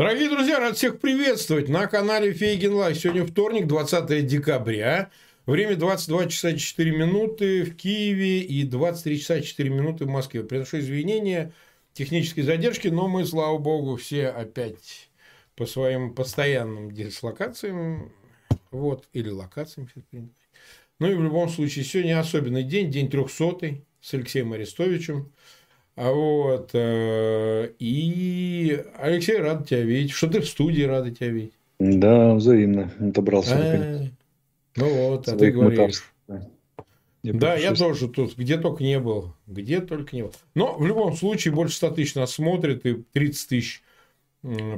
Дорогие друзья, рад всех приветствовать на канале Фейгин Лайв. Сегодня вторник, 20 декабря. Время 22 часа 4 минуты в Киеве и 23 часа 4 минуты в Москве. Приношу извинения технической задержки, но мы, слава богу, все опять по своим постоянным дислокациям, вот, или локациям. Ну и в любом случае, сегодня особенный день, день трехсотый с Алексеем Арестовичем. А вот. Э, и Алексей, рад тебя видеть. Что ты в студии рада тебя видеть? Да, взаимно. Добрался. А, ну вот, а ты говоришь. Да, я тоже тут, где только не был. Где только не был. Но в любом случае больше 100 тысяч нас смотрит и 30 тысяч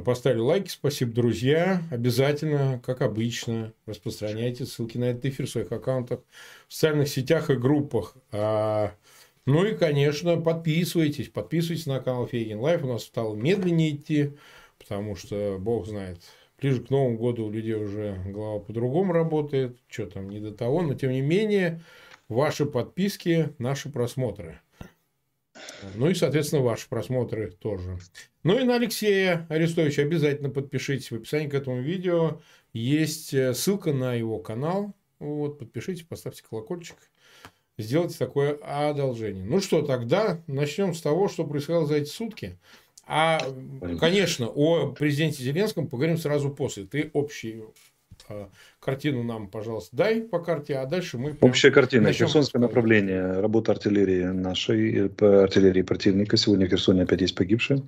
поставили лайки. Спасибо, друзья. Обязательно, как обычно, распространяйте ссылки на этот эфир в своих аккаунтах, в социальных сетях и группах. Ну и, конечно, подписывайтесь. Подписывайтесь на канал Фейгин Live. У нас стало медленнее идти, потому что, бог знает, ближе к Новому году у людей уже голова по-другому работает. Что там, не до того. Но, тем не менее, ваши подписки – наши просмотры. Ну и, соответственно, ваши просмотры тоже. Ну и на Алексея Арестовича обязательно подпишитесь. В описании к этому видео есть э, ссылка на его канал. Вот, подпишитесь, поставьте колокольчик сделать такое одолжение. Ну что, тогда начнем с того, что происходило за эти сутки. А, конечно, о президенте Зеленском поговорим сразу после. Ты общую э, картину нам, пожалуйста, дай по карте, а дальше мы... Общая картина. Херсонское направление. Работа артиллерии нашей, по артиллерии противника. Сегодня в Херсоне опять есть погибшие.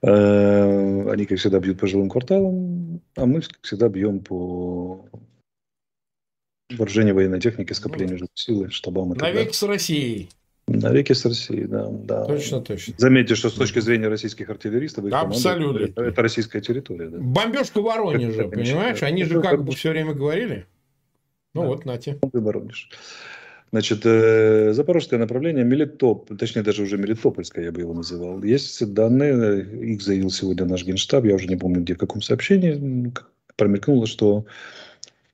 Э, они, как всегда, бьют по жилым кварталам, а мы, как всегда, бьем по вооружение военной техники, скопление ну, силы, штабам. Навеки с Россией. Навеки с Россией, да, да. Точно, точно. Заметьте, что с точки зрения российских артиллеристов, их Абсолютно. это, это российская территория. Да. Бомбежка Воронежа, это, понимаешь? Они же как бы все время говорили. Ну да. вот, нате. Ты Воронеж. Значит, э, запорожское направление, Мелитоп, точнее даже уже Мелитопольское я бы его называл. Есть данные, их заявил сегодня наш генштаб, я уже не помню где, в каком сообщении, промелькнуло, что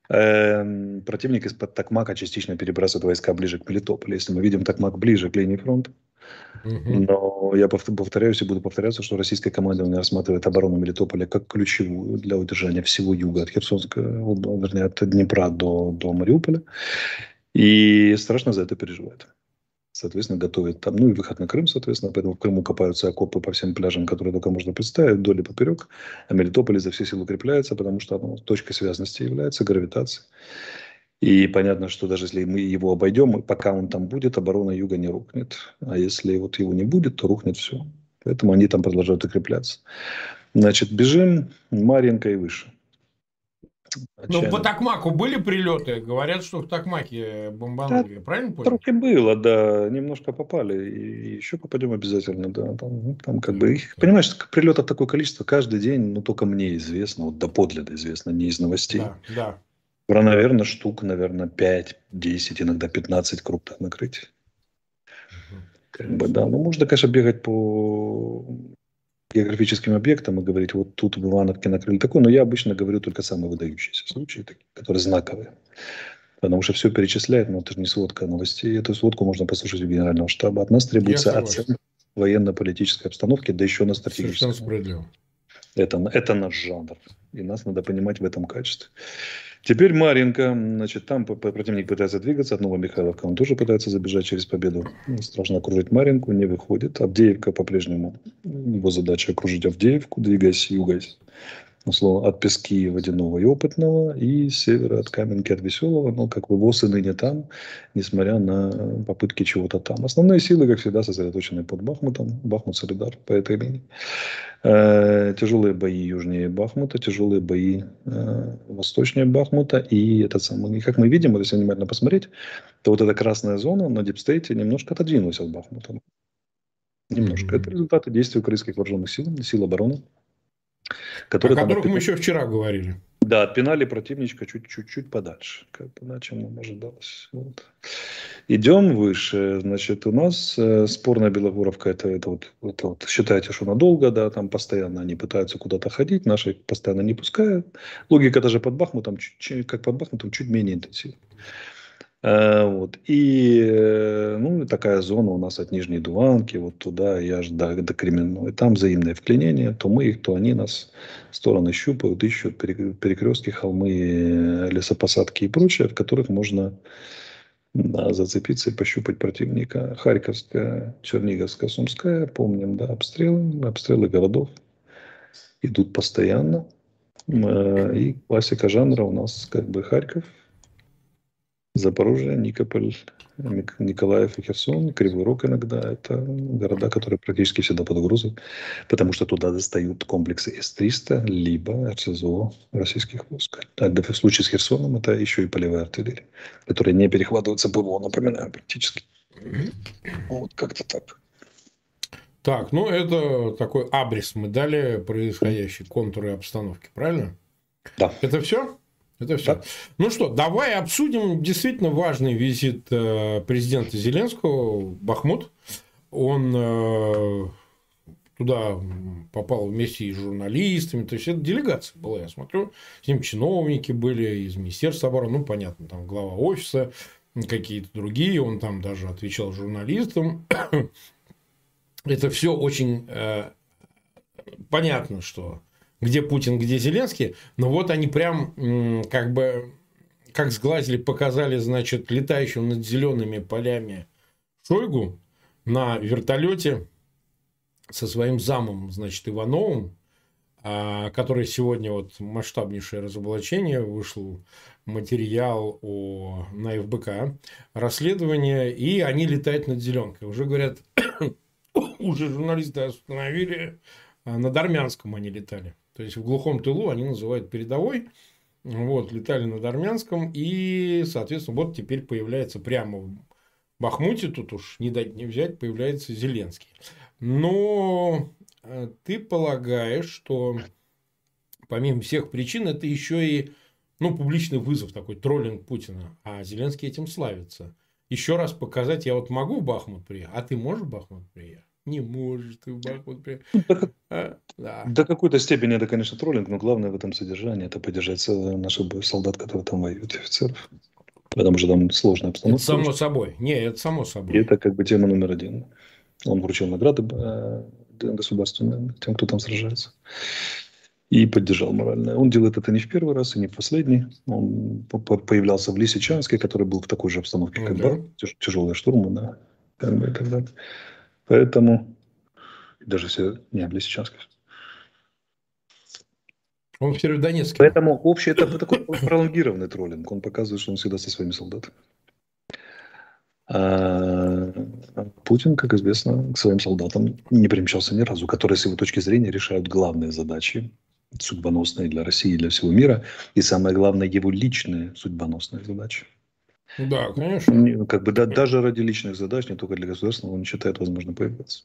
противник из-под Токмака частично перебрасывает войска ближе к Мелитополю. Если мы видим Токмак ближе к линии фронта, но я повторяюсь и буду повторяться, что российское командование рассматривает оборону Мелитополя как ключевую для удержания всего юга от Херсонского, вернее, от Днепра до, до Мариуполя. И страшно за это переживает соответственно, готовят там, ну и выход на Крым, соответственно, поэтому в Крыму копаются окопы по всем пляжам, которые только можно представить, вдоль и поперек, а Мелитополь за все силы укрепляется, потому что оно точкой связности является, гравитацией. И понятно, что даже если мы его обойдем, пока он там будет, оборона юга не рухнет. А если вот его не будет, то рухнет все. Поэтому они там продолжают укрепляться. Значит, бежим Марьинка и выше. Ну, по Токмаку были прилеты? Говорят, что в Токмаке бомбанули. Да, Правильно понял? Трохи было, да. Немножко попали. И еще попадем обязательно, да. Там, ну, там как бы их, понимаешь, прилетов такое количество каждый день, ну, только мне известно, вот доподлинно известно, не из новостей. Да, да. Про, наверное, штук, наверное, 5, 10, иногда 15 крупных накрытий. Как бы, да, ну, можно, конечно, бегать по географическим объектам и говорить, вот тут в Ивановке накрыли такое, но я обычно говорю только самые выдающиеся случаи, которые знаковые. Потому что все перечисляет, но это же не сводка новостей. Эту сводку можно послушать у Генерального штаба. От нас требуется оценка военно-политической обстановки, да еще на стратегическом. Это, это наш жанр. И нас надо понимать в этом качестве. Теперь Маринка, значит, там противник пытается двигаться от Новомихайловка, он тоже пытается забежать через победу. Ну, страшно окружить Маринку, не выходит. Авдеевка по-прежнему, его задача окружить Авдеевку, двигаясь югаясь условно, от Пески Водяного и Опытного, и с севера от Каменки от Веселого, но как бы ВОЗ и ныне там, несмотря на попытки чего-то там. Основные силы, как всегда, сосредоточены под Бахмутом, Бахмут Солидар по этой имени. Э, тяжелые бои южнее Бахмута, тяжелые бои э, восточнее Бахмута, и этот самый, и как мы видим, если внимательно посмотреть, то вот эта красная зона на дипстейте немножко отодвинулась от Бахмута. Немножко. Mm-hmm. Это результаты действий украинских вооруженных сил, сил обороны. Которые, о которых мы еще вчера говорили. Да, отпинали противничка чуть-чуть подальше, как чем нам ожидалось. Вот. Идем выше. Значит, у нас э, спорная Белогоровка, это, это, вот, это вот, считайте, что надолго, да, там постоянно они пытаются куда-то ходить, наши постоянно не пускают. Логика даже под Бахмутом, чуть, как под Бахмутом, чуть менее интенсивна. А, вот. И э, ну, такая зона у нас от Нижней Дуванки, вот туда и аж до, до Кременной. Там взаимное вклинение. То мы их, то они нас стороны щупают, ищут перекрестки, холмы, э, лесопосадки и прочее, в которых можно да, зацепиться и пощупать противника. Харьковская, Черниговская, Сумская, помним, да, обстрелы, обстрелы городов идут постоянно. Э, и классика жанра у нас как бы Харьков, Запорожье, Никополь, Николаев и Херсон, Кривой Рог иногда. Это города, которые практически всегда под угрозой, потому что туда достают комплексы С-300, либо РСЗО российских войск. А в случае с Херсоном это еще и полевая артиллерия, которая не перехватывается ПВО, напоминаю, практически. Вот как-то так. Так, ну это такой абрис мы дали происходящей контуры обстановки, правильно? Да. Это все? Это все. Да. Ну что, давай обсудим действительно важный визит э, президента Зеленского в Бахмут. Он э, туда попал вместе с журналистами. То есть, это делегация была, я смотрю. С ним чиновники были из Министерства обороны. Ну, понятно, там глава офиса, какие-то другие. Он там даже отвечал журналистам. Это все очень э, понятно, что где Путин, где Зеленский, но вот они прям как бы как сглазили, показали, значит, летающим над зелеными полями Шойгу на вертолете со своим замом, значит, Ивановым, а, который сегодня вот масштабнейшее разоблачение вышел материал о, на ФБК, расследование, и они летают над зеленкой. Уже говорят, уже журналисты остановили, а над Армянском они летали. То есть, в глухом тылу они называют передовой. Вот, летали над Армянском. И, соответственно, вот теперь появляется прямо в Бахмуте, тут уж не дать не взять, появляется Зеленский. Но э, ты полагаешь, что помимо всех причин, это еще и ну, публичный вызов такой, троллинг Путина. А Зеленский этим славится. Еще раз показать, я вот могу в Бахмут приехать, а ты можешь в Бахмут приехать? Не может в Бахмут приехать. Ну, до, а, да. до какой-то степени это, конечно, троллинг, но главное в этом содержании это поддержать наших солдат, которые там воюют, офицеров. Потому что там сложная обстановка. Это само собой. Не, это само собой. И это как бы тема номер один. Он вручил награды э, государственные тем, кто там сражается. И поддержал морально. Он делает это не в первый раз и не в последний. Он появлялся в Лисичанске, который был в такой же обстановке, ну, как да. Бар. Тяжелые штурмы, да. Как бы и так далее. Поэтому даже все не для сейчас. Он в Северодонецке. Поэтому общий это такой пролонгированный троллинг. Он показывает, что он всегда со своими солдатами. А Путин, как известно, к своим солдатам не примчался ни разу, которые с его точки зрения решают главные задачи, судьбоносные для России и для всего мира, и самое главное, его личные судьбоносные задачи. Да, конечно. Как бы да, даже ради личных задач, не только для государственного, он не считает возможно появиться.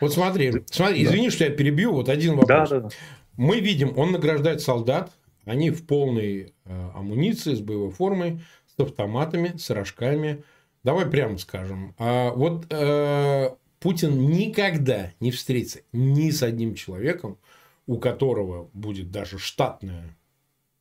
Вот смотри, смотри, да. извини, что я перебью, вот один вопрос. Да, да, да. Мы видим, он награждает солдат, они в полной э, амуниции, с боевой формой, с автоматами, с рожками. Давай прямо скажем. А вот э, Путин никогда не встретится ни с одним человеком, у которого будет даже штатная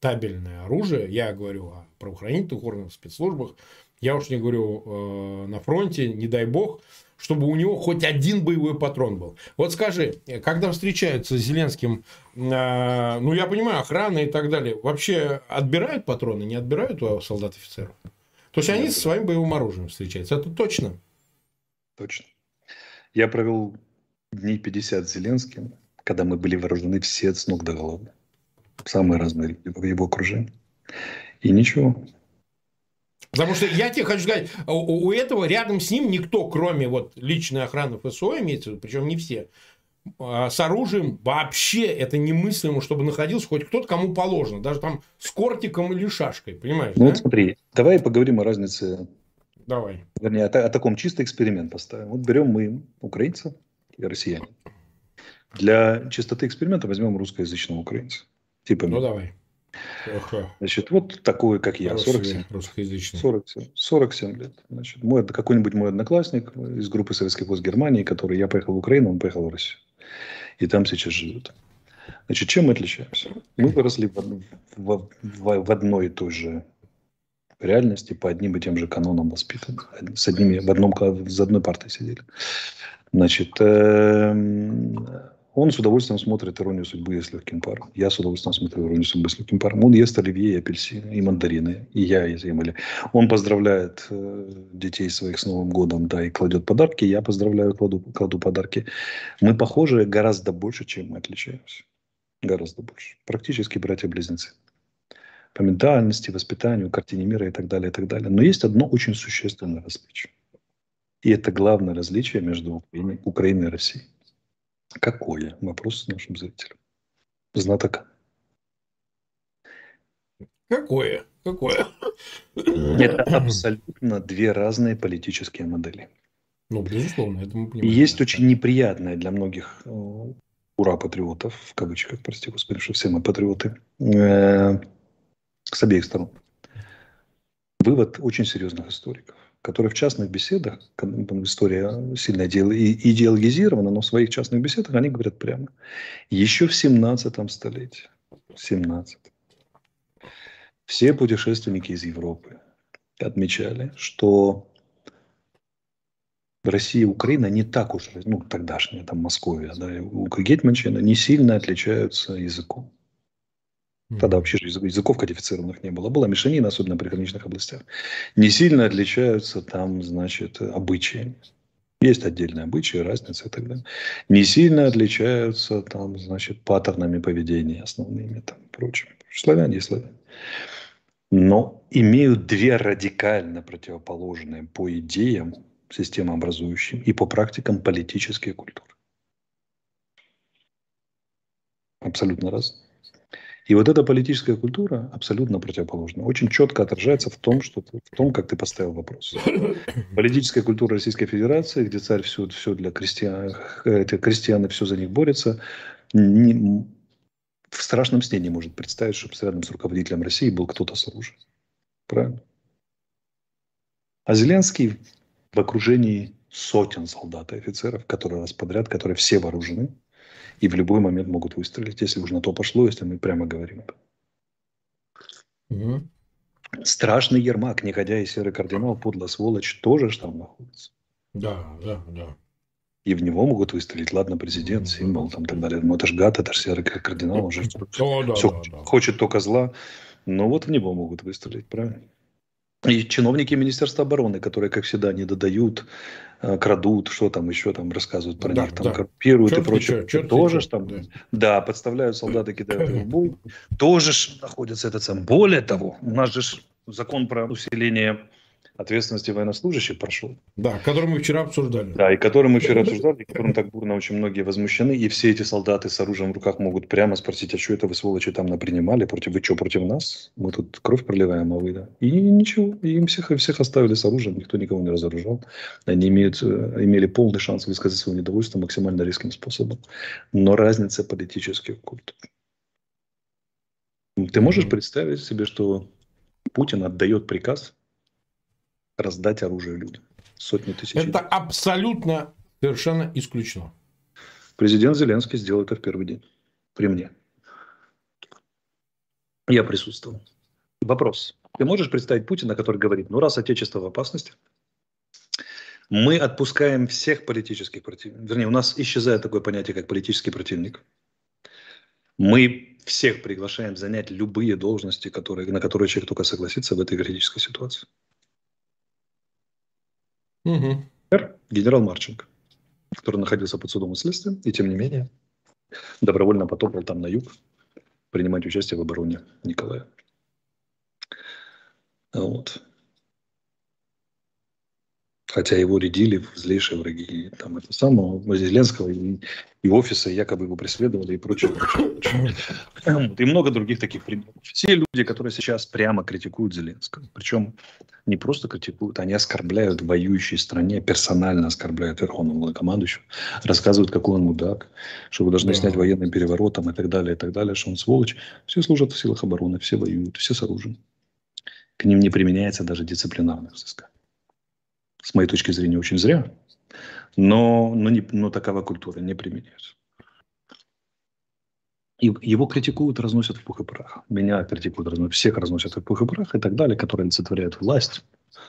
табельное оружие, я говорю о правоохранительных органах, спецслужбах, я уж не говорю э, на фронте, не дай бог, чтобы у него хоть один боевой патрон был. Вот скажи, когда встречаются с Зеленским, э, ну я понимаю, охрана и так далее, вообще отбирают патроны, не отбирают у солдат-офицеров? То есть они со своим боевым оружием встречаются, это точно? Точно. Я провел дней 50 с Зеленским, когда мы были вооружены все с ног до головы самые разные в его окружении. И ничего. Потому что я тебе хочу сказать, у, у этого рядом с ним никто, кроме вот личной охраны ФСО, имеется в виду, причем не все, а, с оружием вообще это немыслимо, чтобы находился хоть кто-то, кому положено. Даже там с кортиком или шашкой, понимаешь? Ну да? вот смотри, давай поговорим о разнице. Давай. Вернее, о, о таком чисто эксперимент поставим. Вот берем мы украинца и россияне. Для чистоты эксперимента возьмем русскоязычного украинца. Типа, ну, давай. Значит, вот такой, как я, 47, 47, 47 лет. Значит, мой, какой-нибудь мой одноклассник из группы советских войск Германии, который я поехал в Украину, он поехал в Россию. И там сейчас живет. Значит, чем мы отличаемся? Мы выросли в, в, в, в одной и той же реальности по одним и тем же канонам воспитаны. С одними, в одном, в одной партой сидели. Значит, эм, он с удовольствием смотрит «Иронию судьбы» с легким паром. Я с удовольствием смотрю «Иронию судьбы» с легким паром. Он ест оливье и апельсины, и мандарины. И я ем или Он поздравляет э, детей своих с Новым годом, да, и кладет подарки. Я поздравляю, кладу, кладу подарки. Мы похожи гораздо больше, чем мы отличаемся. Гораздо больше. Практически братья-близнецы. По ментальности, воспитанию, картине мира и так далее, и так далее. Но есть одно очень существенное различие. И это главное различие между Украиной, Украиной и Россией. Какое? Вопрос нашим зрителям. Знатока. Какое? Какое? Это абсолютно две разные политические модели. Ну, безусловно, это мы понимаем. Есть очень неприятное для многих э, ура-патриотов, в кавычках, прости господи, что все мы патриоты, э, с обеих сторон. Вывод очень серьезных историков который в частных беседах, история сильно идеологизирована, но в своих частных беседах они говорят прямо. Еще в 17 столетии, 17 все путешественники из Европы отмечали, что Россия и Украина не так уж, ну, тогдашняя, там, Московия, да, и Гетманщина не сильно отличаются языком. Тогда вообще языков кодифицированных не было. Была мешанина, особенно при приграничных областях. Не сильно отличаются там, значит, обычаи. Есть отдельные обычаи, разницы и так далее. Не сильно отличаются там, значит, паттернами поведения основными, там, прочим. Славяне и славяне. Но имеют две радикально противоположные по идеям системообразующим и по практикам политические культуры. Абсолютно разные. И вот эта политическая культура абсолютно противоположна. Очень четко отражается в том, что в том, как ты поставил вопрос. Политическая культура Российской Федерации, где царь все, все для крестьян, эти крестьяне все за них борются, не, в страшном сне не может представить, чтобы рядом с руководителем России был кто-то с оружием. Правильно? А Зеленский в окружении сотен солдат и офицеров, которые раз подряд, которые все вооружены, и в любой момент могут выстрелить, если уж на то пошло, если мы прямо говорим. Угу. Страшный Ермак, негодяй и серый кардинал, подло сволочь, тоже же там находится. Да, да, да. И в него могут выстрелить. Ладно, президент, символ, там так далее. Ну, это же гад, это же серый кардинал, он же О, да, все да, да. хочет только зла. Но вот в него могут выстрелить, правильно? И чиновники Министерства обороны, которые, как всегда, не додают, крадут, что там еще там рассказывают про да, них, там да. коррумпируют черт и прочее. Черт тоже ж там, да. да, подставляют солдаты, кидают в бой. Тоже ж находится этот сам. Более того, у нас же закон про усиление ответственности военнослужащих прошел. Да, который мы вчера обсуждали. Да, и который мы вчера обсуждали, которым так бурно очень многие возмущены. И все эти солдаты с оружием в руках могут прямо спросить, а что это вы, сволочи, там напринимали? Против, вы что, против нас? Мы тут кровь проливаем, а вы, да? И ничего, и им всех, всех оставили с оружием, никто никого не разоружал. Они имеют, э, имели полный шанс высказать свое недовольство максимально резким способом. Но разница политических культур. Ты можешь представить себе, что Путин отдает приказ раздать оружие людям. Сотни тысяч. Это абсолютно совершенно исключено. Президент Зеленский сделал это в первый день. При мне. Я присутствовал. Вопрос. Ты можешь представить Путина, который говорит, ну раз Отечество в опасности, мы отпускаем всех политических противников. Вернее, у нас исчезает такое понятие, как политический противник. Мы всех приглашаем занять любые должности, которые, на которые человек только согласится в этой критической ситуации. Угу. Генерал Марченко, который находился под судом и следствием, и тем не менее добровольно потопал там на юг принимать участие в обороне Николая. Вот. Хотя его рядили в злейшие враги. Там это самого Зеленского и, и офиса якобы его преследовали и прочее, прочее, прочее. И много других таких примеров. Все люди, которые сейчас прямо критикуют Зеленского, причем не просто критикуют, они оскорбляют в воюющей стране, персонально оскорбляют Верховного главнокомандующего, рассказывают, какой он мудак, что вы должны да. снять военным переворотом и так далее, и так далее, что он сволочь. Все служат в силах обороны, все воюют, все с оружием. К ним не применяется даже дисциплинарное взыскание. С моей точки зрения, очень зря, но, но, не, но такова культура не применяется. И его критикуют, разносят в пух и прах. Меня критикуют, разносят, всех разносят в пух и прах и так далее, которые олицетворяют власть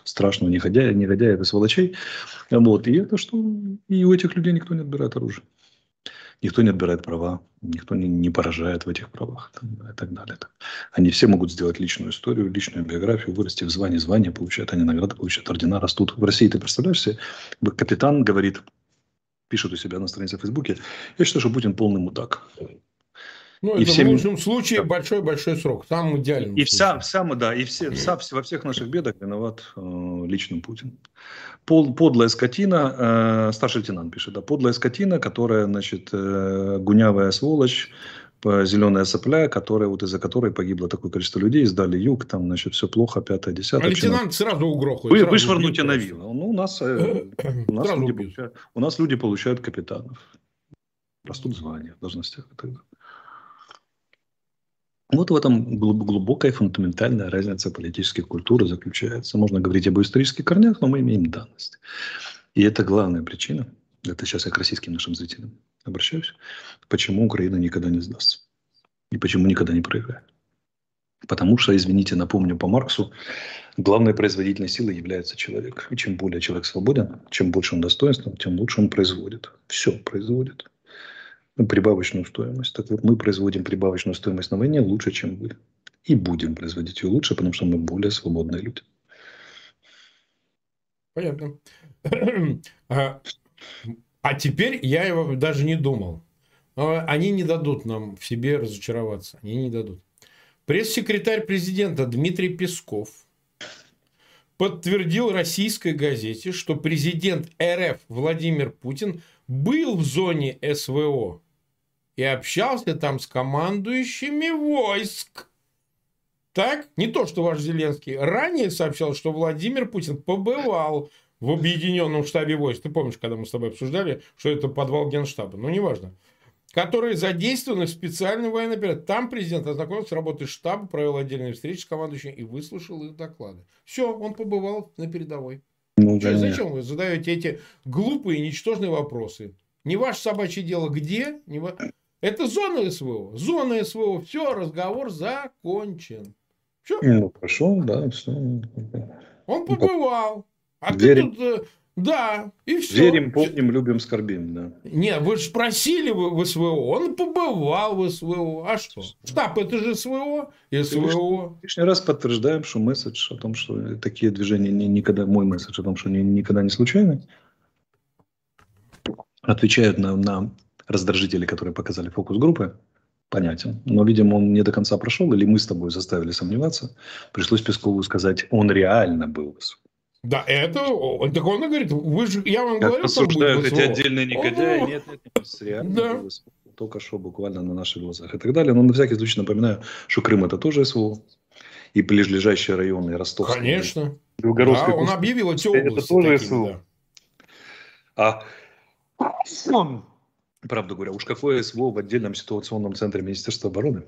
страшного негодяя, негодяев и сволочей. Вот. И это что? И у этих людей никто не отбирает оружие. Никто не отбирает права, никто не, не поражает в этих правах и так далее. Они все могут сделать личную историю, личную биографию, вырасти в звании, звания получают, они награды получают, ордена растут. В России, ты представляешь себе, капитан говорит, пишет у себя на странице в Фейсбуке, я считаю, что Путин полный мудак. Ну, и это всем... в лучшем случае большой-большой срок. Там идеально. И вся, вся, да, и все, вся, во всех наших бедах виноват э, лично Путин. Пол, подлая скотина, э, старший лейтенант пишет, да, подлая скотина, которая, значит, э, гунявая сволочь, зеленая сопля, которая, вот из-за которой погибло такое количество людей, сдали юг, там, значит, все плохо, пятое, десятое. А лейтенант сразу угрохает. Вы, вышвырнуть на вилла. Ну, у нас, э, у, нас люди получают, у нас люди получают капитанов. Растут звания, должностях и так далее. Вот в этом глубокая фундаментальная разница политической культуры заключается. Можно говорить об исторических корнях, но мы имеем данность. И это главная причина, это сейчас я к российским нашим зрителям обращаюсь, почему Украина никогда не сдастся. И почему никогда не проиграет. Потому что, извините, напомню по Марксу, главной производительной силой является человек. И чем более человек свободен, чем больше он достоинствен, тем лучше он производит. Все производит прибавочную стоимость. Так вот, мы производим прибавочную стоимость на войне лучше, чем вы. И будем производить ее лучше, потому что мы более свободные люди. Понятно. А, а теперь я его даже не думал. Они не дадут нам в себе разочароваться. Они не дадут. Пресс-секретарь президента Дмитрий Песков подтвердил российской газете, что президент РФ Владимир Путин был в зоне СВО и общался там с командующими войск. Так, не то, что ваш Зеленский ранее сообщал, что Владимир Путин побывал в объединенном штабе войск. Ты помнишь, когда мы с тобой обсуждали, что это подвал генштаба? Ну, неважно. Которые задействованы в специальной военной операции. Там президент ознакомился с работой штаба, провел отдельные встречи с командующими и выслушал их доклады. Все, он побывал на передовой. Ну, Что, зачем вы задаете эти глупые, ничтожные вопросы? Не ваше собачье дело где? Не ва... Это зона СВО. Зона СВО. Все, разговор закончен. Все. Ну, хорошо, да, все. Он побывал. А Верим. ты тут... Э, да, и все. Верим, помним, любим, скорбим, да. Нет, вы же спросили в, СВО, он побывал в СВО. А что? Штаб это же СВО, СВО. Лишний раз подтверждаем, что месседж о том, что такие движения не, никогда, мой месседж о том, что они никогда не случайны, отвечают на, на раздражители, которые показали фокус-группы, понятен. Но, видимо, он не до конца прошел, или мы с тобой заставили сомневаться. Пришлось Пескову сказать, он реально был да, это, так он и говорит, вы же, я вам как говорю, рассуждают эти отдельные негодяи, он... нет, нет, нет, реально да. было только что буквально на наших глазах и так далее. Но на всякий случай напоминаю, что Крым это тоже СВО, и ближайшие районы Ростов. Конечно. Да, он объявил эти области. Это тоже такими, СВО. Да. А Правда говоря, уж какое СВО в отдельном ситуационном центре Министерства обороны,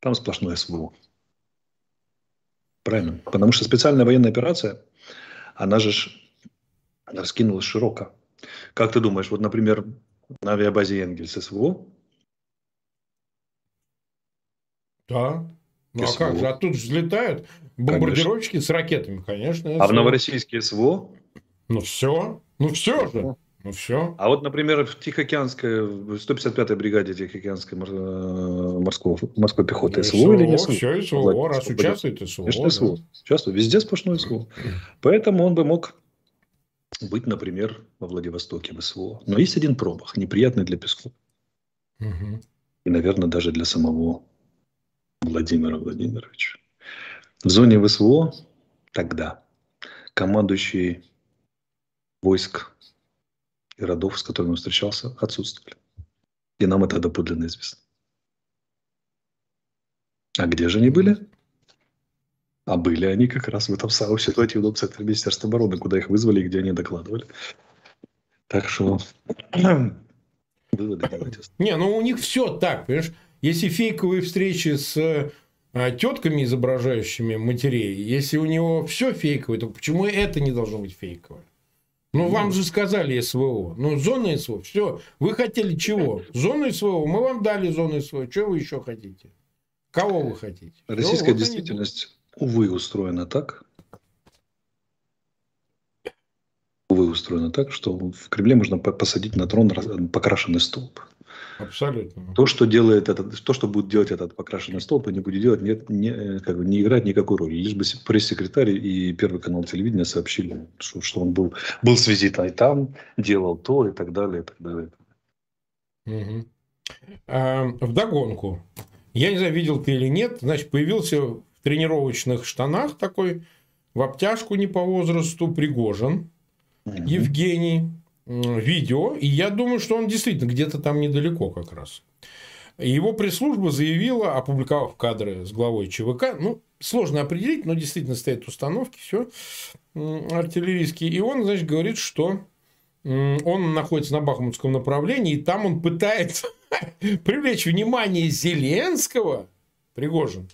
там сплошное СВО. Правильно. Потому что специальная военная операция, она же она раскинулась широко. Как ты думаешь, вот, например, на авиабазе Энгельс СВО? Да. Ну СВО. а как же? А тут взлетают бомбардировщики конечно. с ракетами, конечно. СВО. А в Новороссийске СВО? Ну все. Ну все же. Ну все. А вот, например, в Тихоокеанской, в 155-й бригаде Тихоокеанской э, морского, морской пехоты ну, СВО, или не СВО? Все СВО, раз участвует СВО. Конечно, СВО. Участвует. Везде сплошной СВО. Поэтому он бы мог быть, например, во Владивостоке в СВО. Но есть один промах, неприятный для Пескова. Угу. И, наверное, даже для самого Владимира Владимировича. В зоне ВСВО тогда командующий войск и родов, с которыми он встречался, отсутствовали. И нам это доподлинно известно. А где же они были? А были они как раз в этом самом ситуативном центре Министерства обороны, куда их вызвали и где они докладывали. Так что выводы делайте. Не, ну у них все так, понимаешь? Если фейковые встречи с а, тетками, изображающими матерей, если у него все фейковое, то почему это не должно быть фейковое? Ну, вам же сказали СВО. Ну, зона СВО. Все. Вы хотели чего? Зону СВО. Мы вам дали зону СВО. Что вы еще хотите? Кого вы хотите? Российская вот действительность, увы, устроена так, увы, устроена так, что в Кремле можно посадить на трон покрашенный столб. Абсолютно. То, что делает этот, то, что будет делать этот покрашенный столб, не будет делать, нет, не, как бы, не играть никакой роли. Лишь бы пресс-секретарь и Первый канал телевидения сообщили, что, что он был, был с визитом там, делал то и так далее, и так далее. Угу. А, вдогонку. Я не знаю, видел ты или нет, значит, появился в тренировочных штанах такой, в обтяжку не по возрасту, Пригожин, угу. Евгений, видео, и я думаю, что он действительно где-то там недалеко как раз. Его пресс-служба заявила, опубликовав кадры с главой ЧВК, ну, сложно определить, но действительно стоят установки, все артиллерийские, и он, значит, говорит, что он находится на Бахмутском направлении, и там он пытается привлечь внимание Зеленского, Пригожин,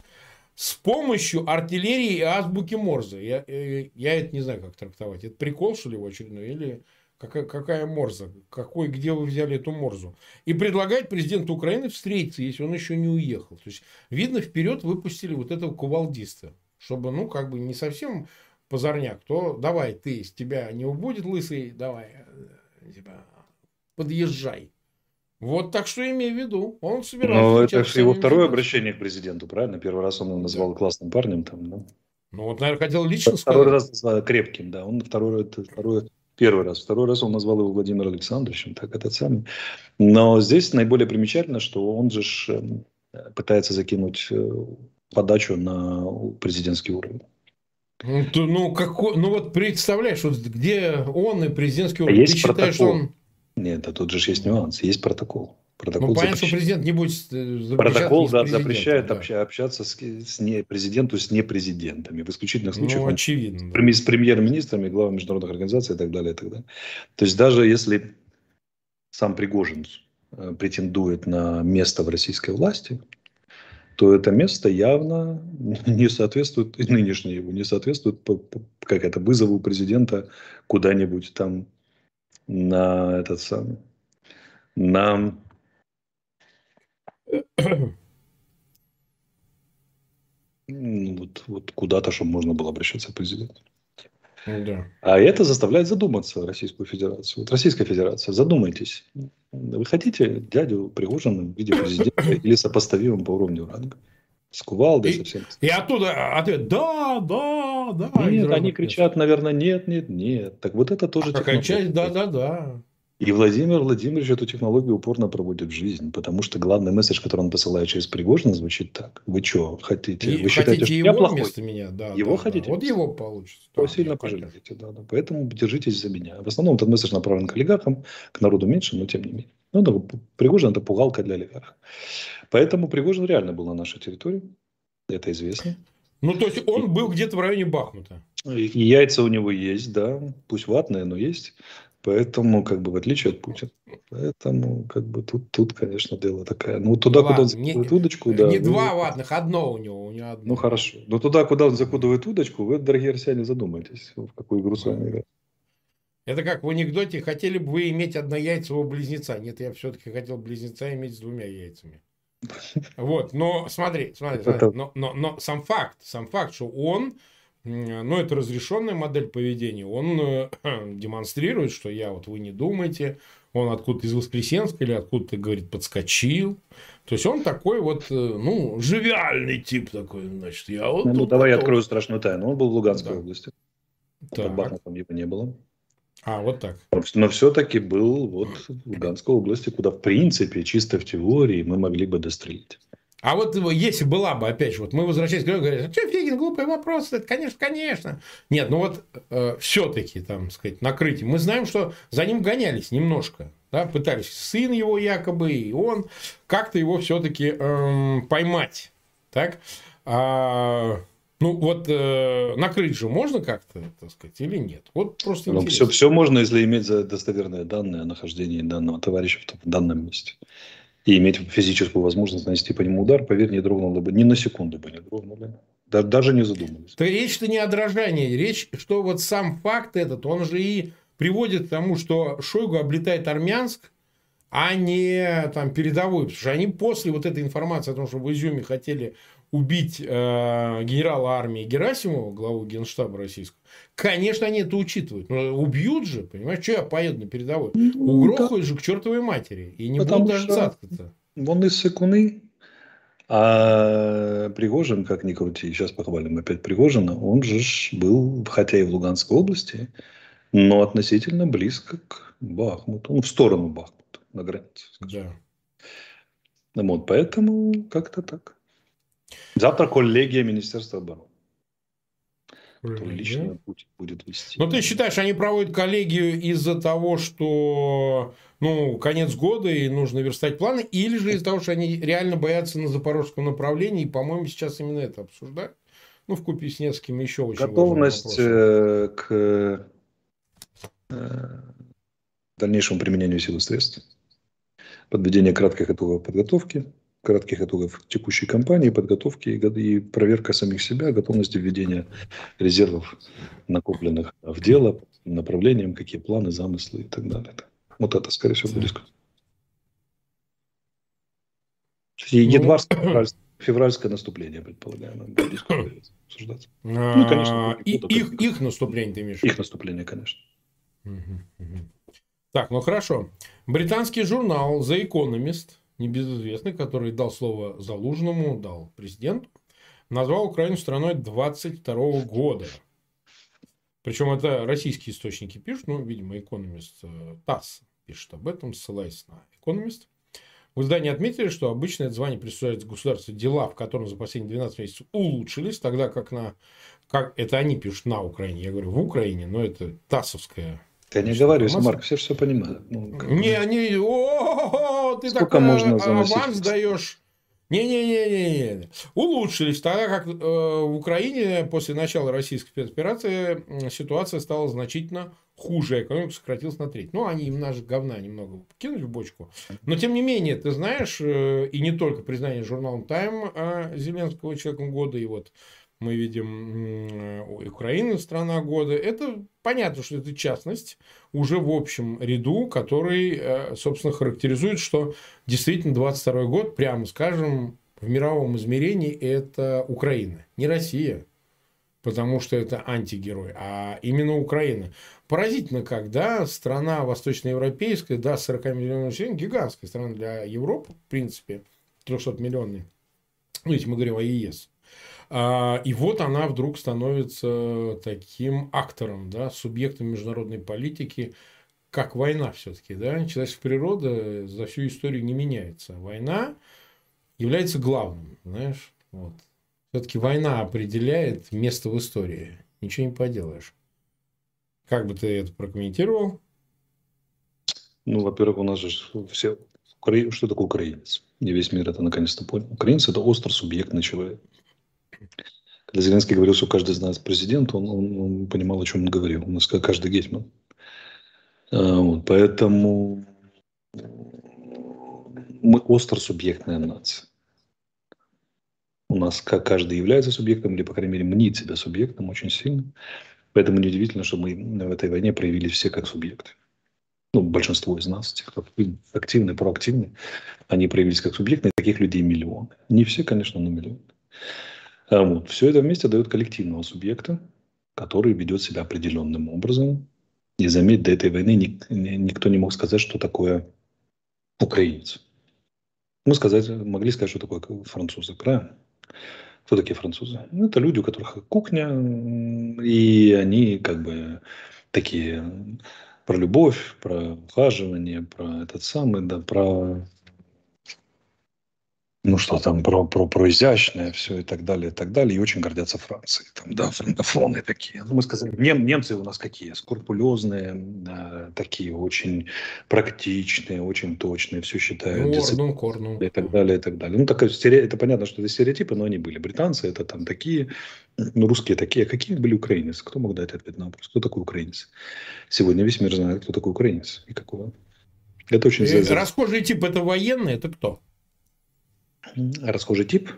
с помощью артиллерии и азбуки Морзе. Я, э, я это не знаю, как трактовать. Это прикол, что ли, в очередной? Или Какая, какая Морза? Какой, где вы взяли эту Морзу? И предлагает президенту Украины встретиться, если он еще не уехал. То есть, видно, вперед выпустили вот этого кувалдиста. Чтобы, ну, как бы не совсем позорняк, то давай ты, с тебя не убудет лысый, давай, э, типа, подъезжай. Вот так что имею в виду. Он собирался... Но это же его второе обращение к президенту, правильно? Первый раз он его назвал классным парнем там, да? Ну, вот, наверное, хотел лично второй сказать. Второй раз назвал крепким, да. Он второй, второй Первый раз. Второй раз он назвал его Владимиром Александровичем, так этот самый. Но здесь наиболее примечательно, что он же эм, пытается закинуть э, подачу на президентский уровень. Ну, ну, какой, ну вот представляешь, вот где он и президентский а уровень. А есть Ты протокол. считаешь, он... Нет, а тут же есть нюанс. Есть протокол. Протокол ну, понятно, что президент не будет э, Протокол да, запрещает да. общаться с, с не, президенту с непрезидентами. В исключительных ну, случаях. Ну, очевидно. Да. С премьер-министрами, главами международных организаций и так далее, и так далее. То есть, даже если сам Пригожин э, претендует на место в российской власти, то это место явно не соответствует, и нынешнее его, не соответствует как это, вызову президента куда-нибудь там на этот самый, на вот, вот куда-то, чтобы можно было обращаться к президенту. Ну да. А это заставляет задуматься Российскую Федерацию. Вот Российская Федерация, задумайтесь. Вы хотите дядю Пригожина в виде президента или сопоставимым по уровню ранга? С кувалдой и, совсем. И оттуда ответ «да, да, да». Нет, они кричат, наверное, нет, нет, нет. Так вот это тоже... А какая часть «да, да, да». И Владимир Владимирович эту технологию упорно проводит в жизнь, потому что главный месседж, который он посылает через Пригожина, звучит так. Вы что, хотите? И вы считаете, что его я плохой? вместо меня? Да, его да, хотите? Да. Вот его получится. Да, сильно пожалеете. Да, да. Поэтому держитесь за меня. В основном этот месседж направлен к олигархам, к народу меньше, но тем не менее. Ну, да, Пригожин – это пугалка для олигархов. Поэтому Пригожин реально был на нашей территории. Это известно. Ну, то есть, он был где-то в районе Бахмута. И яйца у него есть, да. Пусть ватные, но есть. Поэтому, как бы, в отличие от Путина. Поэтому, как бы, тут, тут конечно, дело такое. Ну, туда, Ладно, куда он закидывает не, удочку, да. Не вы... два ватных, одно у него. У него одно. Ну, хорошо. Но туда, куда он закидывает удочку, вы, дорогие россияне, задумайтесь, в какую игру с вами играть. Это как в анекдоте, хотели бы вы иметь однояйцевого близнеца. Нет, я все-таки хотел близнеца иметь с двумя яйцами. Вот, но смотри, смотри, смотри. Но, но, но сам факт, сам факт, что он ну, это разрешенная модель поведения, он э, демонстрирует, что я вот вы не думаете, он откуда-то из Воскресенска или откуда-то, говорит, подскочил. То есть он такой вот, э, ну, живиальный тип такой, значит, я вот... Ну, давай я открою страшную тайну. Он был в Луганской да. области. Так. Бахмутом его не было. А, вот так. Но все-таки был вот в Луганской области, куда, в принципе, чисто в теории мы могли бы дострелить. А вот если была бы, опять же, вот мы возвращались к говорят, а что, Фигин, глупый вопрос, это, конечно, конечно. Нет, ну вот э, все-таки, там, сказать, накрытие. Мы знаем, что за ним гонялись немножко, да, пытались сын его якобы, и он как-то его все-таки э, поймать, так. А, ну, вот э, накрыть же можно как-то, так сказать, или нет? Вот просто ну, все, все можно, если иметь достоверные данные о нахождении данного товарища в данном месте и иметь физическую возможность нанести по нему удар, поверь, не дрогнуло бы, ни на секунду бы не дрогнули. Даже не задумывались. То речь-то не о дрожании, речь, что вот сам факт этот, он же и приводит к тому, что Шойгу облетает Армянск, а не там передовой. Потому что они после вот этой информации о том, что в Изюме хотели убить э, генерала армии Герасимова, главу генштаба российского, конечно, они это учитывают. Но убьют же, понимаешь, что я поеду на передовой? Ну, Угрохают да. же к чертовой матери. И не Потому будут даже цаткаться. Вон из Сыкуны, а Пригожин, как ни крути, сейчас похвалим опять Пригожина, он же был, хотя и в Луганской области, но относительно близко к Бахмуту, ну, в сторону Бахмута, на границе. Да. Вот, поэтому как-то так. Завтра коллегия Министерства обороны. Лично путь будет вести. Но ты считаешь, они проводят коллегию из-за того, что ну, конец года и нужно верстать планы, или же из-за того, что они реально боятся на запорожском направлении, и, по-моему, сейчас именно это обсуждают? Ну, в купе с несколькими еще очень Готовность э, к э, дальнейшему применению сил и средств. Подведение кратких итогов подготовки, кратких итогов текущей кампании, подготовки и проверка самих себя, готовности введения резервов, накопленных в дело, направлением, какие планы, замыслы и так далее. Вот это, скорее всего, близко. Январское, ну, февральское наступление, предполагаем, будет обсуждаться. Ну, конечно. Их, их наступление ты имеешь? Их наступление, конечно. Так, ну хорошо. Британский журнал The Economist небезызвестный, который дал слово Залужному, дал президенту, назвал Украину страной 22 года. Причем это российские источники пишут, ну, видимо, экономист э, ТАСС пишет об этом, ссылаясь на экономист. В издании отметили, что обычно это звание присуждается государству дела, в котором за последние 12 месяцев улучшились, тогда как на как это они пишут на Украине, я говорю в Украине, но это ТАССовская я не говорю, Марк, все все понимают. Ну, не, они, о, ты Сколько так можно аванс даешь. Не-не-не-не. Улучшились. Тогда как э, в Украине после начала российской спецоперации ситуация стала значительно хуже. Экономика сократилась на треть. Ну, они им наш говна немного кинули в бочку. Но, тем не менее, ты знаешь, э, и не только признание журналом Time э, Зеленского человеком года, и вот мы видим Украина страна года. Это понятно, что это частность уже в общем ряду, который, э, собственно, характеризует, что действительно 22 год, прямо скажем, в мировом измерении это Украина, не Россия, потому что это антигерой, а именно Украина. Поразительно, когда страна восточноевропейская, да, 40 миллионов населения, гигантская страна для Европы, в принципе, 300 миллионный, ну, если мы говорим о ЕС, и вот она вдруг становится таким актором, да, субъектом международной политики, как война все-таки. Да? Человеческая природа за всю историю не меняется. Война является главным. Знаешь? Вот. Все-таки война определяет место в истории. Ничего не поделаешь. Как бы ты это прокомментировал? Ну, во-первых, у нас же все... Что такое украинец? Не весь мир это наконец-то понял. Украинец – это остро субъектный человек. Когда Зеленский говорил, что каждый из нас президент, он, он, он понимал, о чем он говорил. У нас каждый гетьман. А, вот, поэтому мы остро субъектная нация. У нас как каждый является субъектом, или, по крайней мере, мнит себя субъектом очень сильно. Поэтому неудивительно, что мы в этой войне проявились все как субъекты. Ну, большинство из нас, те, кто активны, проактивны, они проявились как субъекты, и таких людей миллионы. Не все, конечно, но миллионы. А вот. Все это вместе дает коллективного субъекта, который ведет себя определенным образом. И заметь, до этой войны ник, никто не мог сказать, что такое украинец. Мы сказать, могли сказать, что такое французы, правильно? Кто такие французы? Ну, это люди, у которых кухня, и они как бы такие про любовь, про ухаживание, про этот самый, да, про ну что там про, про, про изящное все и так далее, и так далее, и очень гордятся Францией. Там, да, франкофоны такие. Ну, мы сказали, нем, немцы у нас какие? Скрупулезные, да, такие очень практичные, очень точные, все считают. Корну, корну. И так далее, и так далее. Ну, так, это понятно, что это стереотипы, но они были. Британцы это там такие, ну, русские такие. А какие были украинцы? Кто мог дать ответ на вопрос? Кто такой украинец? Сегодня весь мир знает, кто такой украинец и какого. Это очень... Э, расхожий тип это военный, это кто? Расхожий тип?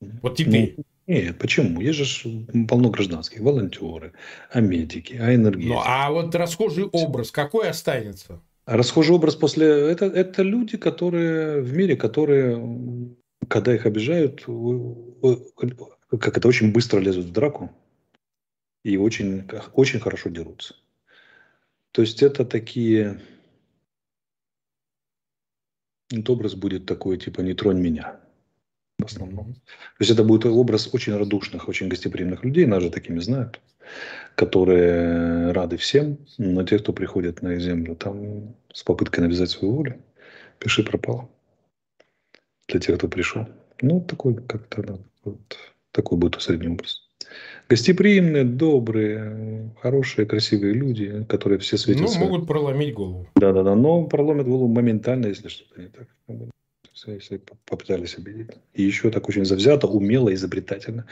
Вот теперь. Нет, почему? Есть же полно гражданских, волонтеры, а медики, а энергетики. Ну, а вот расхожий образ какой останется? Расхожий образ после... Это, это люди, которые в мире, которые, когда их обижают, как это очень быстро лезут в драку и очень, очень хорошо дерутся. То есть это такие... Этот образ будет такой, типа, не тронь меня в основном. То есть это будет образ очень радушных, очень гостеприимных людей, нас же такими знают, которые рады всем, но те, кто приходит на землю там с попыткой навязать свою волю, пиши пропало. Для тех, кто пришел. Ну, такой как-то, да, вот, такой будет средний образ. Гостеприимные, добрые, хорошие, красивые люди, которые все светятся. Ну, могут проломить голову. Да-да-да, но проломят голову моментально, если что-то не так если попытались обидеть. И еще так очень завзято, умело, изобретательно.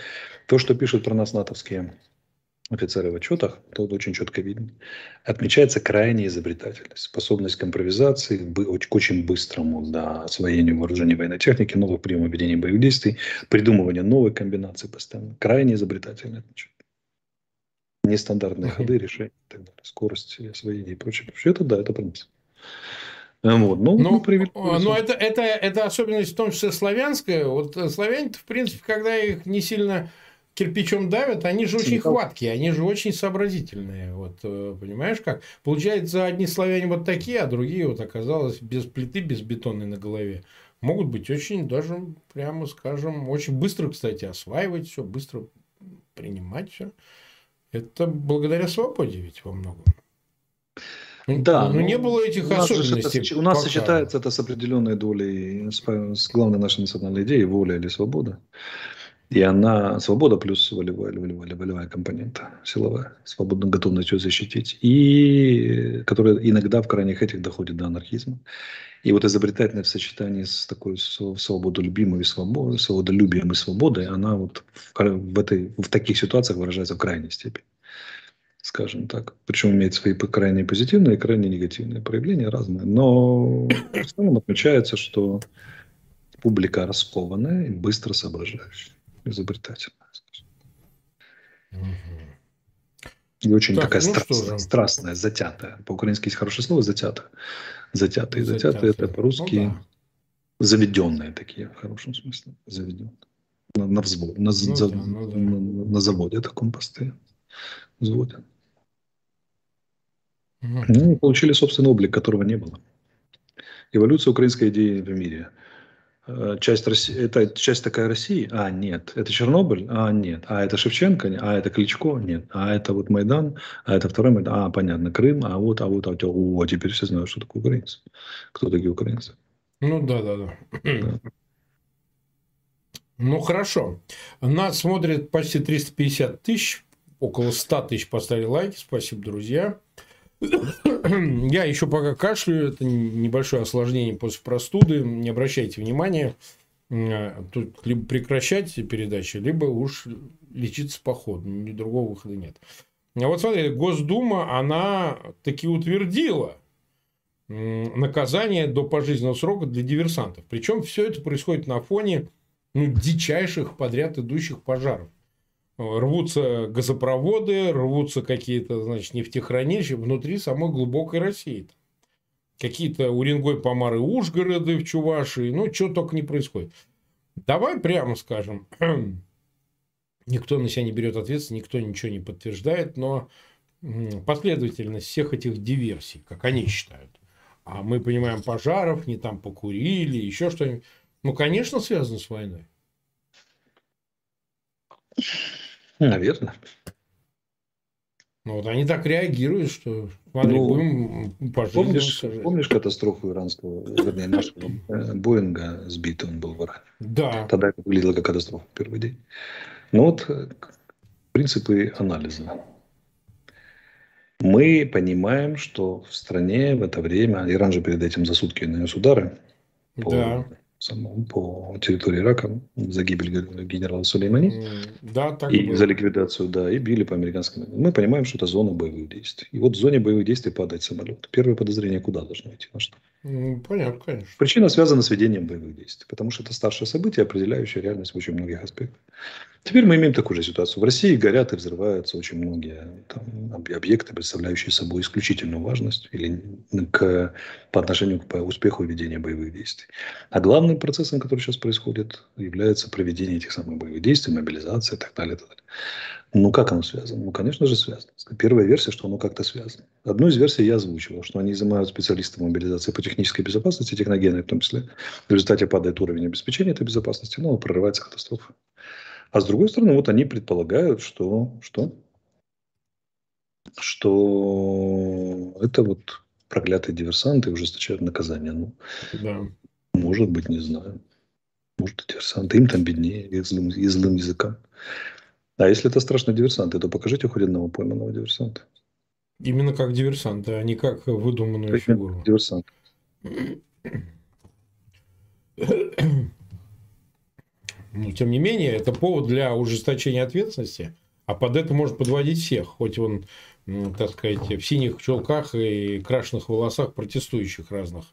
То, что пишут про нас натовские офицеры в отчетах, то очень четко видно. Отмечается крайняя изобретательность, способность к импровизации, к очень быстрому да, освоению вооружений военной техники, новых приемов ведения боевых действий, придумывания новых комбинаций постоянно. Крайне изобретательно отмечают. Нестандартные uh-huh. ходы, решения так далее, скорость освоения и прочее. Это да, это принцип. Вот. Ну, ну, привели, но это, это, это особенность в том числе славянская. Вот славяне в принципе, когда их не сильно кирпичом давят, они же очень хваткие, они же очень сообразительные. Вот, э, понимаешь как? Получается, одни славяне вот такие, а другие вот оказалось без плиты, без бетонной на голове. Могут быть очень даже, прямо скажем, очень быстро, кстати, осваивать все, быстро принимать все. Это благодаря свободе ведь во многом. Да, но, но не было этих у особенностей. Это, у нас пока. сочетается это с определенной долей, с, с главной нашей национальной идеей, воля или свобода. И она, свобода плюс волевая, волевая, волевая компонента, силовая, свободная готовность ее защитить. И которая иногда в крайних этих доходит до анархизма. И вот изобретательность в сочетании с такой свободолюбимой и свободой, свободолюбием и свободой, она вот в, этой, в таких ситуациях выражается в крайней степени скажем так. Причем имеет свои крайне позитивные и крайне негативные проявления разные. Но в основном отмечается, что публика раскованная и быстро соображающая, изобретательная. И очень так, такая ну страстная, страстная, затятая. По-украински есть хорошее слово затятая. Затятые, затятые, это по-русски ну, да. заведенные такие, в хорошем смысле. Заведенные. На, на взвод, на, ну, за, да, ну, да. на, на заводе таком постоянно. Взводе. Угу. Ну, получили собственный облик, которого не было. Эволюция украинской идеи в мире. Э, часть России, это часть такая России? А, нет. Это Чернобыль? А, нет. А, это Шевченко? А, это Кличко? Нет. А, это вот Майдан? А, это второй Майдан? А, понятно. Крым? А вот, а вот, а вот. О, теперь все знают, что такое украинцы. Кто такие украинцы? Ну, да, да, да. Ну, хорошо. Нас смотрит почти 350 тысяч. Около 100 тысяч поставили лайки. Спасибо, друзья. Я еще пока кашлю, это небольшое осложнение после простуды, не обращайте внимания. Тут либо прекращать передачи, либо уж лечиться по ходу, другого выхода нет. А вот смотри, Госдума, она таки утвердила наказание до пожизненного срока для диверсантов. Причем все это происходит на фоне ну, дичайших подряд идущих пожаров рвутся газопроводы, рвутся какие-то, значит, нефтехранилища внутри самой глубокой России. Какие-то Уренгой, Помары, Ужгороды в Чувашии, ну, что только не происходит. Давай прямо скажем, никто на себя не берет ответственность, никто ничего не подтверждает, но последовательность всех этих диверсий, как они считают, а мы понимаем пожаров, не там покурили, еще что-нибудь, ну, конечно, связано с войной. Наверное. Ну, вот они так реагируют, что смотри, ну, будем помнишь, помнишь катастрофу иранского, вернее, нашего э, Боинга сбитый он был в Иране? Да. Тогда это выглядело как катастрофа в первый день. Ну вот э, принципы анализа. Мы понимаем, что в стране в это время, Иран же перед этим за сутки нанес удары по да самому по территории Ирака за гибель генерала Сулеймани. Да, так и было. за ликвидацию, да, и били по американским. Мы понимаем, что это зона боевых действий. И вот в зоне боевых действий падает самолет. Первое подозрение куда должно идти? На что? Понятно, конечно. Причина связана с ведением боевых действий, потому что это старшее событие, определяющее реальность в очень многих аспектах. Теперь мы имеем такую же ситуацию. В России горят и взрываются очень многие там, объекты, представляющие собой исключительную важность или к, по отношению к успеху ведения боевых действий. А главным процессом, который сейчас происходит, является проведение этих самых боевых действий, мобилизация и так далее. Так далее. Ну, как оно связано? Ну, конечно же, связано. Первая версия, что оно как-то связано. Одну из версий я озвучивал, что они изымают специалисты мобилизации по технической безопасности, техногенной в том числе. В результате падает уровень обеспечения этой безопасности, но прорывается катастрофа. А с другой стороны, вот они предполагают, что, что, что это вот проклятые диверсанты ужесточают наказание. Ну, да. может быть, не знаю. Может, диверсанты. Им там беднее, и злым, и злым языком. А если это страшно диверсанты, то покажите хоть одного пойманного диверсанта. Именно как диверсанта, а не как выдуманную как фигуру. Диверсант. Но, тем не менее, это повод для ужесточения ответственности, а под это может подводить всех, хоть он, так сказать, в синих чулках и крашенных волосах протестующих разных,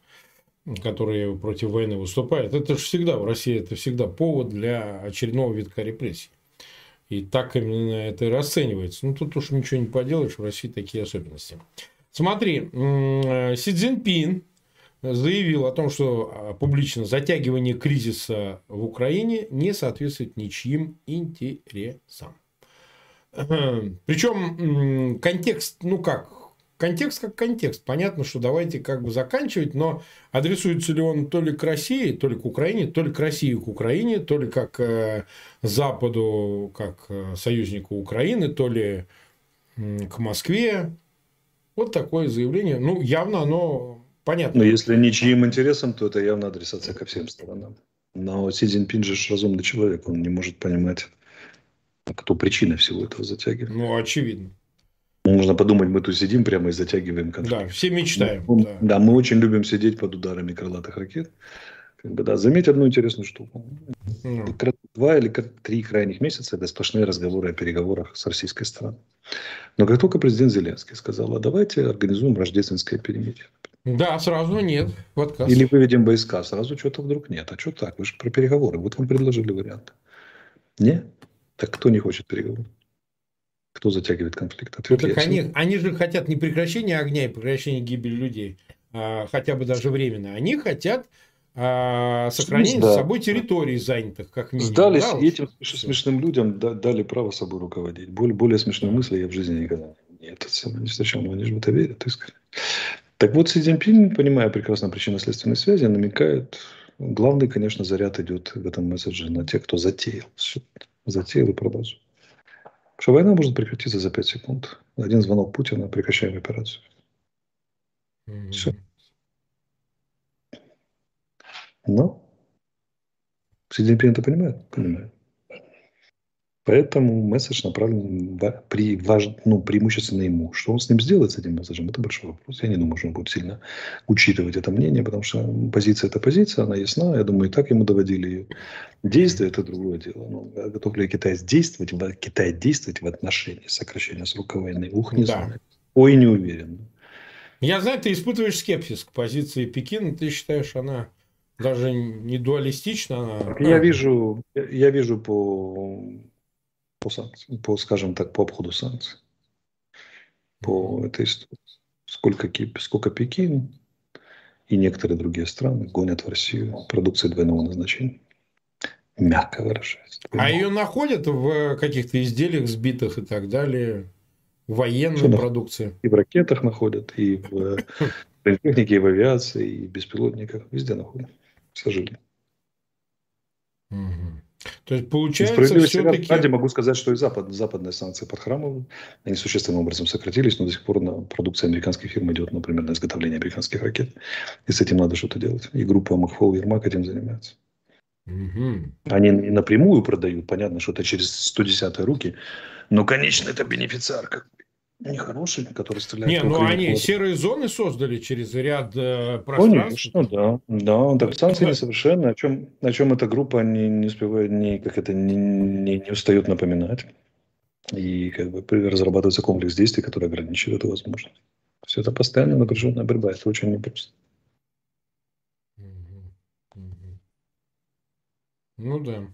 которые против войны выступают. Это же всегда в России, это всегда повод для очередного витка репрессий. И так именно это и расценивается. Ну, тут уж ничего не поделаешь, в России такие особенности. Смотри, Си Цзиньпин заявил о том, что а, публично затягивание кризиса в Украине не соответствует ничьим интересам. Причем контекст, ну как, контекст как контекст. Понятно, что давайте как бы заканчивать, но адресуется ли он то ли к России, то ли к Украине, то ли к России к Украине, то ли как э, Западу, как э, союзнику Украины, то ли к Москве. Вот такое заявление. Ну, явно оно Понятно. Но если ничьим интересом, то это явно адресация ко всем сторонам. Но Си Цзиньпин же разумный человек, он не может понимать, кто причина всего этого затягивания. Ну, очевидно. Можно подумать, мы тут сидим прямо и затягиваем конфликт. Да, все мечтаем. Ну, да. да, мы очень любим сидеть под ударами крылатых ракет. Как бы, да, заметь одну интересную штуку. Mm. Два или три крайних месяца это сплошные разговоры о переговорах с российской стороной. Но как только президент Зеленский сказал, а давайте организуем рождественское перемирие. Да, сразу нет. В отказ. Или выведем войска, сразу что-то вдруг нет. А что так? Вы же про переговоры. Вот вам предложили вариант. Не? Так кто не хочет переговоров? Кто затягивает конфликт? Ответ ну, так они, они же хотят не прекращения огня и прекращения гибели людей, а хотя бы даже временно. Они хотят а, сохранение да. с собой территорий занятых, как минимум. Сдались да, этим все. смешным людям дали право собой руководить. Более, более смешной мысли я в жизни никогда не, не встречал, но они же в это верят искренне. Так вот, Си Цзиньпин, понимая прекрасно причинно-следственные связи, намекает, главный, конечно, заряд идет в этом месседже на тех, кто затеял. Затеял и продолжил. Что война может прекратиться за 5 секунд. Один звонок Путина, прекращаем операцию. Mm-hmm. Все. Но Си Цзиньпин это понимает? Понимает. Поэтому месседж направлен при, важ, ну, преимущественно ему. Что он с ним сделает, с этим месседжем, это большой вопрос. Я не думаю, что он будет сильно учитывать это мнение, потому что позиция – это позиция, она ясна. Я думаю, и так ему доводили ее. Действие – это другое дело. Но ну, готов ли Китай действовать, в, Китай действовать в отношении сокращения срока войны? Ух, не да. знаю. Ой, не уверен. Я знаю, ты испытываешь скепсис к позиции Пекина. Ты считаешь, она даже не дуалистична? Она... Я вижу, я вижу по по санкциям, по, скажем так, по обходу санкций. По этой истории. Сколько, сколько Пекин и некоторые другие страны гонят в Россию продукции двойного назначения. Мягко выражаясь. А ее находят в каких-то изделиях сбитых и так далее? Военной продукции? И в ракетах находят, и в технике, и в авиации, и в беспилотниках. Везде находят, к сожалению. Угу. То есть получается все-таки... Ради могу сказать, что и запад, западные санкции под храмом, они существенным образом сократились, но до сих пор на продукция американских фирм идет, например, на изготовление американских ракет. И с этим надо что-то делать. И группа Махфол и Ермак этим занимается. Угу. Они напрямую продают, понятно, что это через 110 руки, но, конечно, это бенефициар как бы нехороший, который стреляет. Не, ну они серые зоны создали через ряд э, пространств. Конечно, да. Да, так санкции несовершенны, о чем, о чем эта группа не, не успевает, не, как это, не, не, не устает напоминать. И как бы разрабатывается комплекс действий, который ограничивает эту возможность. Все это постоянно напряженная борьба, это очень непросто. Ну да.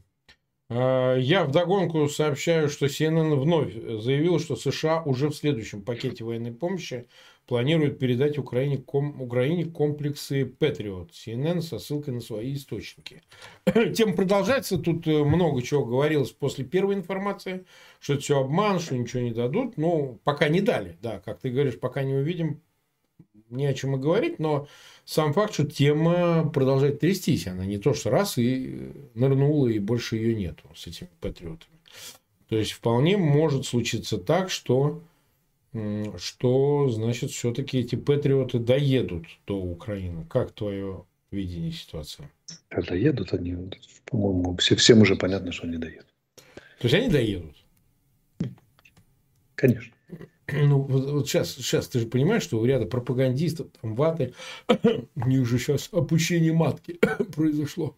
А, я вдогонку сообщаю, что CNN вновь заявил, что США уже в следующем пакете военной помощи планирует передать Украине, ком, Украине комплексы Patriot. CNN со ссылкой на свои источники. Тема продолжается. Тут э, много чего говорилось после первой информации, что это все обман, что ничего не дадут. Ну, пока не дали. Да, как ты говоришь, пока не увидим, не о чем и говорить, но сам факт, что тема продолжает трястись. Она не то, что раз и нырнула, и больше ее нету с этими патриотами. То есть, вполне может случиться так, что что, значит, все-таки эти патриоты доедут до Украины. Как твое видение ситуации? Когда едут они, по-моему, все, всем уже понятно, что они доедут. То есть они доедут? Конечно. Ну, вот, вот сейчас, сейчас ты же понимаешь, что у ряда пропагандистов, там, ваты, у них же сейчас опущение матки произошло.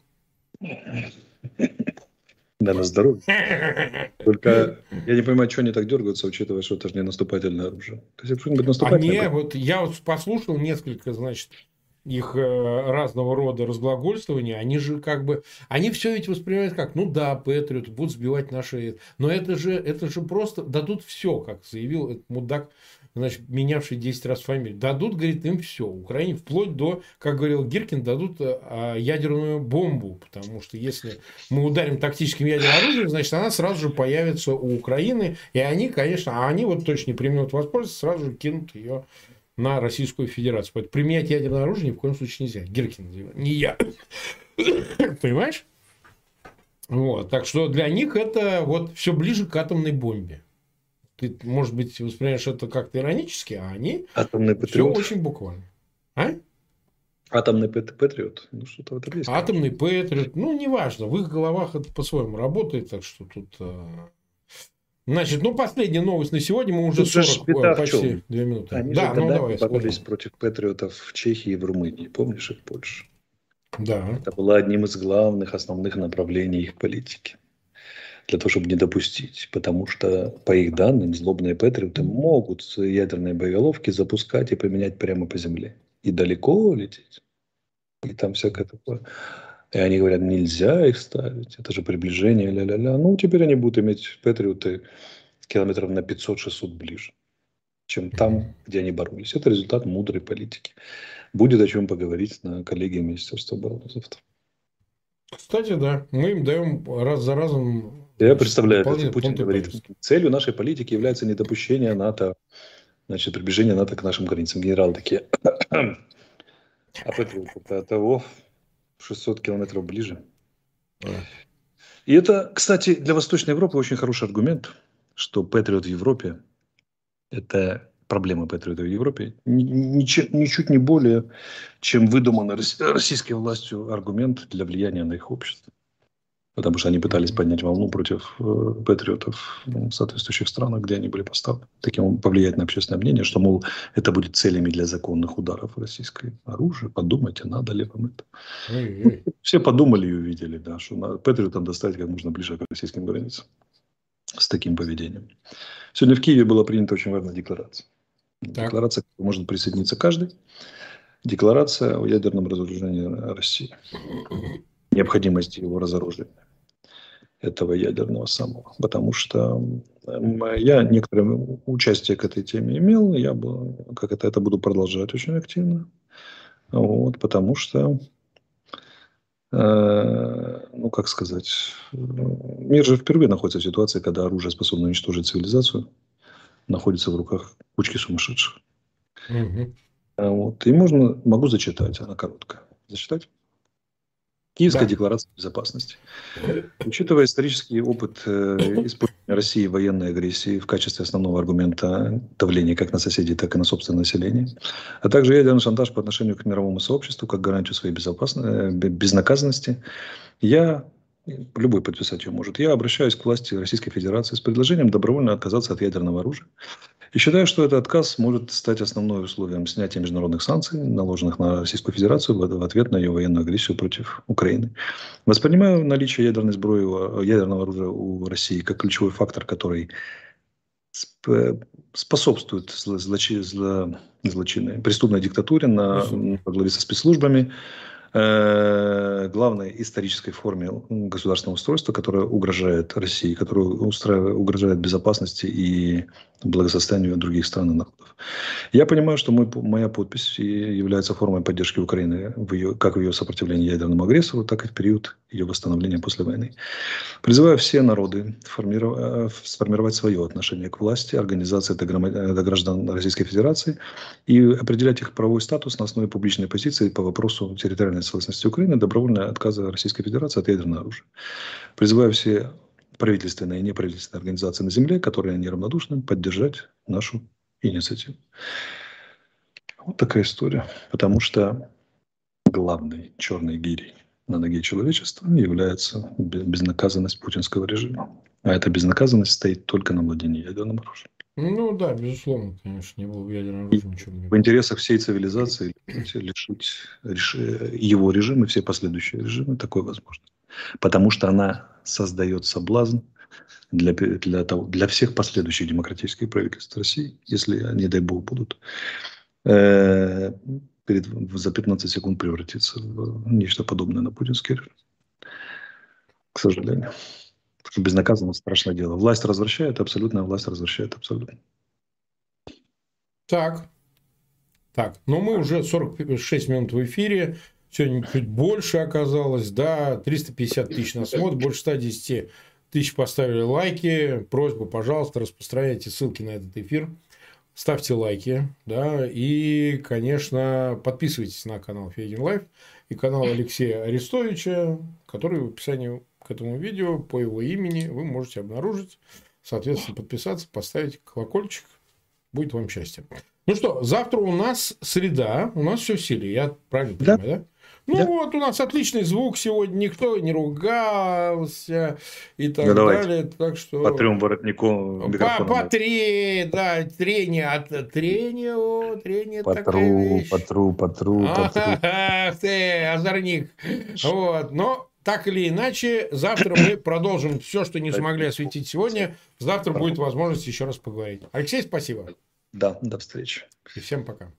Да, на здоровье. Только я не понимаю, что они так дергаются, учитывая, что это же не наступательное оружие. То есть, что-нибудь наступательное. А не, вот я вот послушал несколько, значит, их э, разного рода разглагольствования, они же как бы, они все ведь воспринимают как, ну да, Патриот будут сбивать наши, но это же, это же просто дадут все, как заявил этот мудак значит, менявший 10 раз фамилию, дадут, говорит, им все. Украине вплоть до, как говорил Гиркин, дадут а, ядерную бомбу. Потому что если мы ударим тактическим ядерным оружием, значит, она сразу же появится у Украины. И они, конечно, а они вот точно не примут воспользоваться, сразу же кинут ее на Российскую Федерацию. Поэтому применять ядерное оружие ни в коем случае нельзя. Гиркин заявил. Не я. Понимаешь? Вот. Так что для них это вот все ближе к атомной бомбе ты, может быть, воспринимаешь это как-то иронически, а они Атомный патриот. все очень буквально. А? Атомный патриот. Ну, что-то в этом есть. Атомный патриот. Ну, неважно. В их головах это по-своему работает, так что тут... Э, значит, ну, последняя новость на сегодня. Мы уже тут 40, беда почти 2 минуты. Они да, же ну, давай, боролись против патриотов в Чехии и в Румынии. Помнишь их Польша? Да. Это было одним из главных, основных направлений их политики для того, чтобы не допустить. Потому что, по их данным, злобные патриоты могут ядерные боеголовки запускать и применять прямо по земле. И далеко лететь. И там всякое такое. И они говорят, нельзя их ставить. Это же приближение, ля-ля-ля. Ну, теперь они будут иметь патриоты километров на 500-600 ближе, чем там, где они боролись. Это результат мудрой политики. Будет о чем поговорить на коллегии Министерства обороны завтра. Кстати, да, мы им даем раз за разом я представляю, Путин, Путин говорит, целью нашей политики является недопущение НАТО, значит, приближение НАТО к нашим границам. Генералы такие, а это того 600 километров ближе. И это, кстати, для Восточной Европы очень хороший аргумент, что Патриот в Европе – это проблема Патриота в Европе, ничуть, ничуть не более, чем выдуманный российской властью аргумент для влияния на их общество потому что они пытались поднять волну против э, патриотов в соответствующих странах, где они были поставлены. Таким образом, повлиять на общественное мнение, что, мол, это будет целями для законных ударов российской оружия. Подумайте, надо ли вам это. Ой-ой. Все подумали и увидели, да, что надо патриотам достать как можно ближе к российским границам с таким поведением. Сегодня в Киеве была принята очень важная декларация. Так. Декларация, к которой может присоединиться каждый. Декларация о ядерном разоружении России необходимости его разоружения этого ядерного самого. Потому что я некоторое участие к этой теме имел, я как это, это буду продолжать очень активно. Вот, потому что, э, ну как сказать, мир же впервые находится в ситуации, когда оружие способно уничтожить цивилизацию, находится в руках кучки сумасшедших. Угу. Вот, и можно, могу зачитать, она короткая. Зачитать? Киевская да. декларация безопасности. Учитывая исторический опыт э, использования России военной агрессии в качестве основного аргумента давления как на соседей, так и на собственное население, а также ядерный шантаж по отношению к мировому сообществу как гарантию своей безопасности, э, безнаказанности, я любой подписать ее может. Я обращаюсь к власти Российской Федерации с предложением добровольно отказаться от ядерного оружия и считаю, что этот отказ может стать основным условием снятия международных санкций, наложенных на Российскую Федерацию в ответ на ее военную агрессию против Украины. Воспринимаю наличие ядерной сброи, ядерного оружия у России как ключевой фактор, который способствует злочи, зло, злочинной преступной диктатуре на, на главе со спецслужбами, главной исторической форме государственного устройства, которая угрожает России, которая угрожает безопасности и благосостоянию других стран и народов. Я понимаю, что мой, моя подпись является формой поддержки Украины в ее, как в ее сопротивлении ядерному агрессору, так и в период ее восстановления после войны. Призываю все народы э, сформировать свое отношение к власти, организации до граждан Российской Федерации и определять их правовой статус на основе публичной позиции по вопросу территориальной целостности Украины, добровольного отказа Российской Федерации от ядерного оружия. Призываю все правительственные и неправительственные организации на Земле, которые неравнодушны, поддержать нашу инициативу. Вот такая история. Потому что главной черной гирей на ноге человечества является безнаказанность путинского режима. А эта безнаказанность стоит только на владении ядерным оружием. Ну да, безусловно, конечно, не было бы ядерного оружия, ничего не В интересах всей цивилизации лишить его режима все последующие режимы такой возможности. Потому что она создает соблазн для, для, того, для всех последующих демократических правительств России, если они, дай бог, будут э, перед, за 15 секунд превратиться в нечто подобное на путинский режим. К сожалению. Безнаказанность страшное дело. Власть развращает, абсолютная власть развращает абсолютно. Так. Так, но мы уже 46 минут в эфире. Сегодня чуть больше оказалось, да, 350 тысяч на смотр, больше 110 тысяч поставили лайки. Просьба, пожалуйста, распространяйте ссылки на этот эфир. Ставьте лайки, да, и, конечно, подписывайтесь на канал Фейгин Live и канал Алексея Арестовича, который в описании к этому видео по его имени вы можете обнаружить. Соответственно, подписаться, поставить колокольчик. Будет вам счастье. Ну что, завтра у нас среда, у нас все в силе, я правильно да? понимаю, да? Ну да? вот, у нас отличный звук сегодня, никто не ругался и так ну, далее. Так что... По трем воротником По, по три, да, трение от трения, о, трение по такая тру, вещь. По тру, по тру, по тру. Ах ты, озорник. Вот, но так или иначе, завтра мы продолжим все, что не смогли осветить сегодня. Завтра будет возможность еще раз поговорить. Алексей, спасибо. Да, до встречи. И всем пока.